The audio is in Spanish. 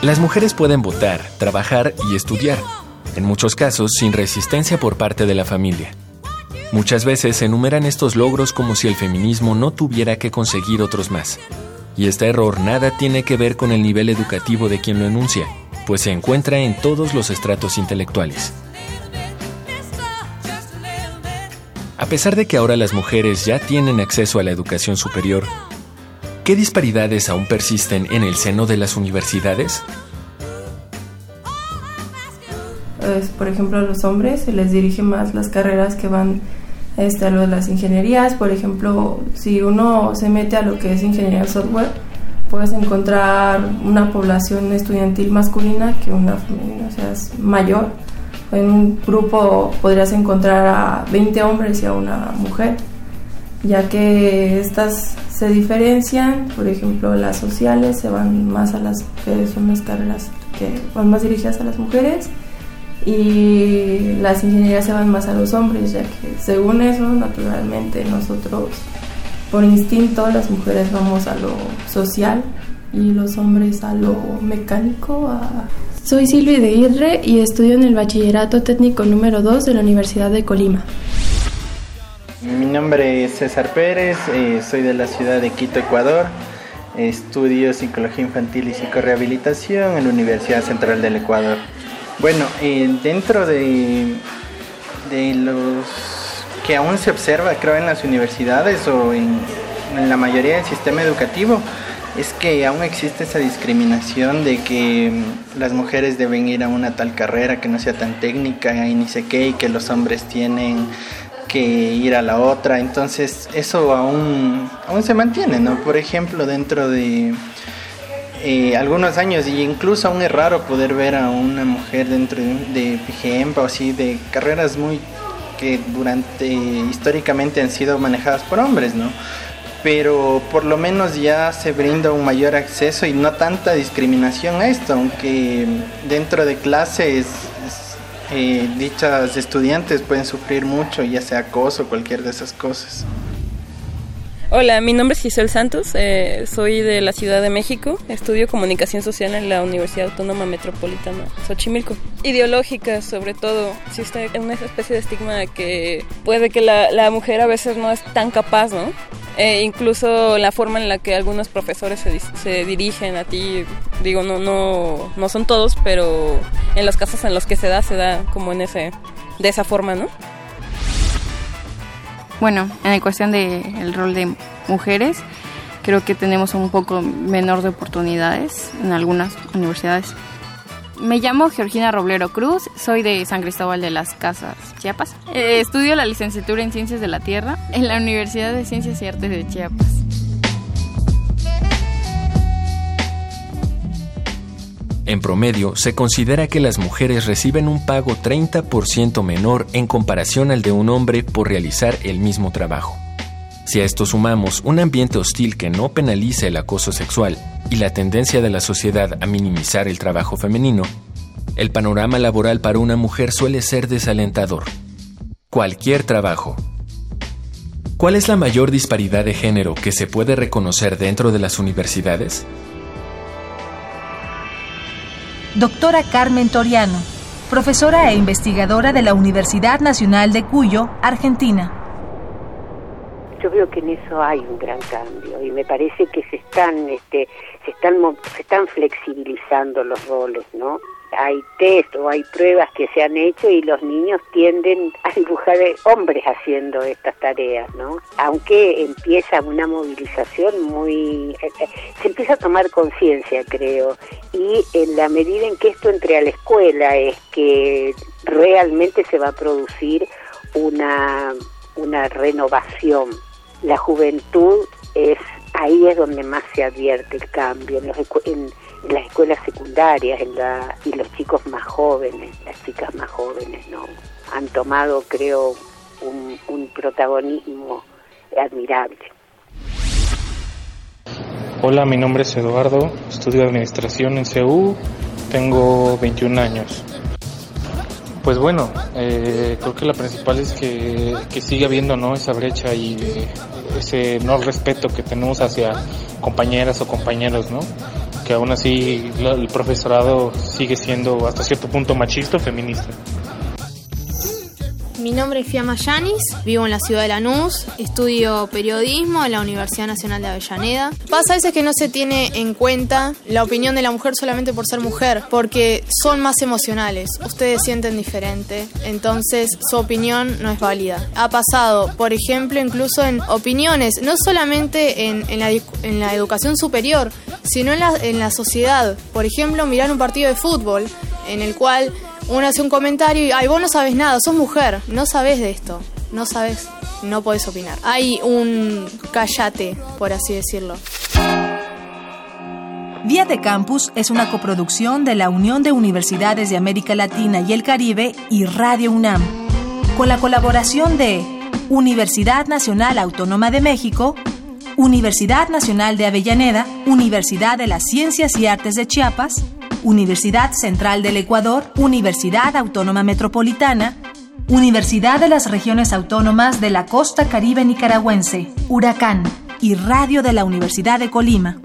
Las mujeres pueden votar, trabajar y estudiar, en muchos casos sin resistencia por parte de la familia. Muchas veces se enumeran estos logros como si el feminismo no tuviera que conseguir otros más. Y este error nada tiene que ver con el nivel educativo de quien lo enuncia, pues se encuentra en todos los estratos intelectuales. A pesar de que ahora las mujeres ya tienen acceso a la educación superior, ¿Qué disparidades aún persisten en el seno de las universidades? por ejemplo, a los hombres se les dirige más las carreras que van este, a lo de las ingenierías. Por ejemplo, si uno se mete a lo que es ingeniería software, puedes encontrar una población estudiantil masculina que una femenina, o sea, es mayor. En un grupo podrías encontrar a 20 hombres y a una mujer, ya que estas se diferencian, por ejemplo, las sociales se van más a las que son las carreras que van más dirigidas a las mujeres y las ingenierías se van más a los hombres, ya que según eso, naturalmente nosotros por instinto las mujeres vamos a lo social y los hombres a lo mecánico. Soy Silvia de Irre y estudio en el Bachillerato Técnico número 2 de la Universidad de Colima. Mi nombre es César Pérez, eh, soy de la ciudad de Quito, Ecuador. Estudio psicología infantil y psicorehabilitación en la Universidad Central del Ecuador. Bueno, eh, dentro de, de los que aún se observa, creo, en las universidades o en, en la mayoría del sistema educativo, es que aún existe esa discriminación de que mm, las mujeres deben ir a una tal carrera que no sea tan técnica y ni sé qué, y que los hombres tienen que ir a la otra. Entonces eso aún, aún se mantiene, ¿no? Por ejemplo, dentro de eh, algunos años, y incluso aún es raro poder ver a una mujer dentro de, de o así, de carreras muy que durante históricamente han sido manejadas por hombres, ¿no? Pero por lo menos ya se brinda un mayor acceso y no tanta discriminación a esto, aunque dentro de clases eh, dichas estudiantes pueden sufrir mucho, ya sea acoso cualquier de esas cosas. Hola, mi nombre es Giselle Santos, eh, soy de la Ciudad de México, estudio comunicación social en la Universidad Autónoma Metropolitana Xochimilco. Ideológica, sobre todo, existe una especie de estigma que puede que la, la mujer a veces no es tan capaz, ¿no? Eh, incluso la forma en la que algunos profesores se, se, dirigen a ti, digo, no, no, no son todos, pero en los casos en los que se da, se da como en ese, de esa forma, ¿no? Bueno, en la cuestión del el rol de mujeres, creo que tenemos un poco menor de oportunidades en algunas universidades. Me llamo Georgina Roblero Cruz, soy de San Cristóbal de las Casas, Chiapas. Eh, estudio la licenciatura en Ciencias de la Tierra en la Universidad de Ciencias y Artes de Chiapas. En promedio, se considera que las mujeres reciben un pago 30% menor en comparación al de un hombre por realizar el mismo trabajo. Si a esto sumamos un ambiente hostil que no penaliza el acoso sexual y la tendencia de la sociedad a minimizar el trabajo femenino, el panorama laboral para una mujer suele ser desalentador. Cualquier trabajo. ¿Cuál es la mayor disparidad de género que se puede reconocer dentro de las universidades? Doctora Carmen Toriano, profesora e investigadora de la Universidad Nacional de Cuyo, Argentina. Yo veo que en eso hay un gran cambio y me parece que se están este se están se están flexibilizando los roles no hay test o hay pruebas que se han hecho y los niños tienden a dibujar hombres haciendo estas tareas, ¿no? Aunque empieza una movilización muy... Eh, eh, se empieza a tomar conciencia, creo, y en la medida en que esto entre a la escuela es que realmente se va a producir una, una renovación la juventud es ahí es donde más se advierte el cambio en, en las escuelas secundarias en la, y los chicos más jóvenes, las chicas más jóvenes, ¿no? Han tomado, creo, un, un protagonismo admirable. Hola, mi nombre es Eduardo, estudio administración en CEU, tengo 21 años. Pues bueno, eh, creo que la principal es que, que sigue habiendo ¿no? esa brecha y ese no respeto que tenemos hacia compañeras o compañeros, ¿no? Que aún así el profesorado sigue siendo hasta cierto punto machista o feminista. Mi nombre es Fiamma Yanis, vivo en la ciudad de Lanús, estudio periodismo en la Universidad Nacional de Avellaneda. Pasa a veces que no se tiene en cuenta la opinión de la mujer solamente por ser mujer, porque son más emocionales, ustedes sienten diferente, entonces su opinión no es válida. Ha pasado, por ejemplo, incluso en opiniones, no solamente en, la, en la, educación superior, sino en la, en la sociedad. Por ejemplo, mirar un partido de fútbol en el cual uno hace un comentario y, ay, vos no sabes nada, sos mujer, no sabes de esto, no sabes, no podés opinar. Hay un callate, por así decirlo. Vía de Campus es una coproducción de la Unión de Universidades de América Latina y el Caribe y Radio UNAM, con la colaboración de Universidad Nacional Autónoma de México, Universidad Nacional de Avellaneda, Universidad de las Ciencias y Artes de Chiapas, Universidad Central del Ecuador, Universidad Autónoma Metropolitana, Universidad de las Regiones Autónomas de la Costa Caribe Nicaragüense, Huracán y Radio de la Universidad de Colima.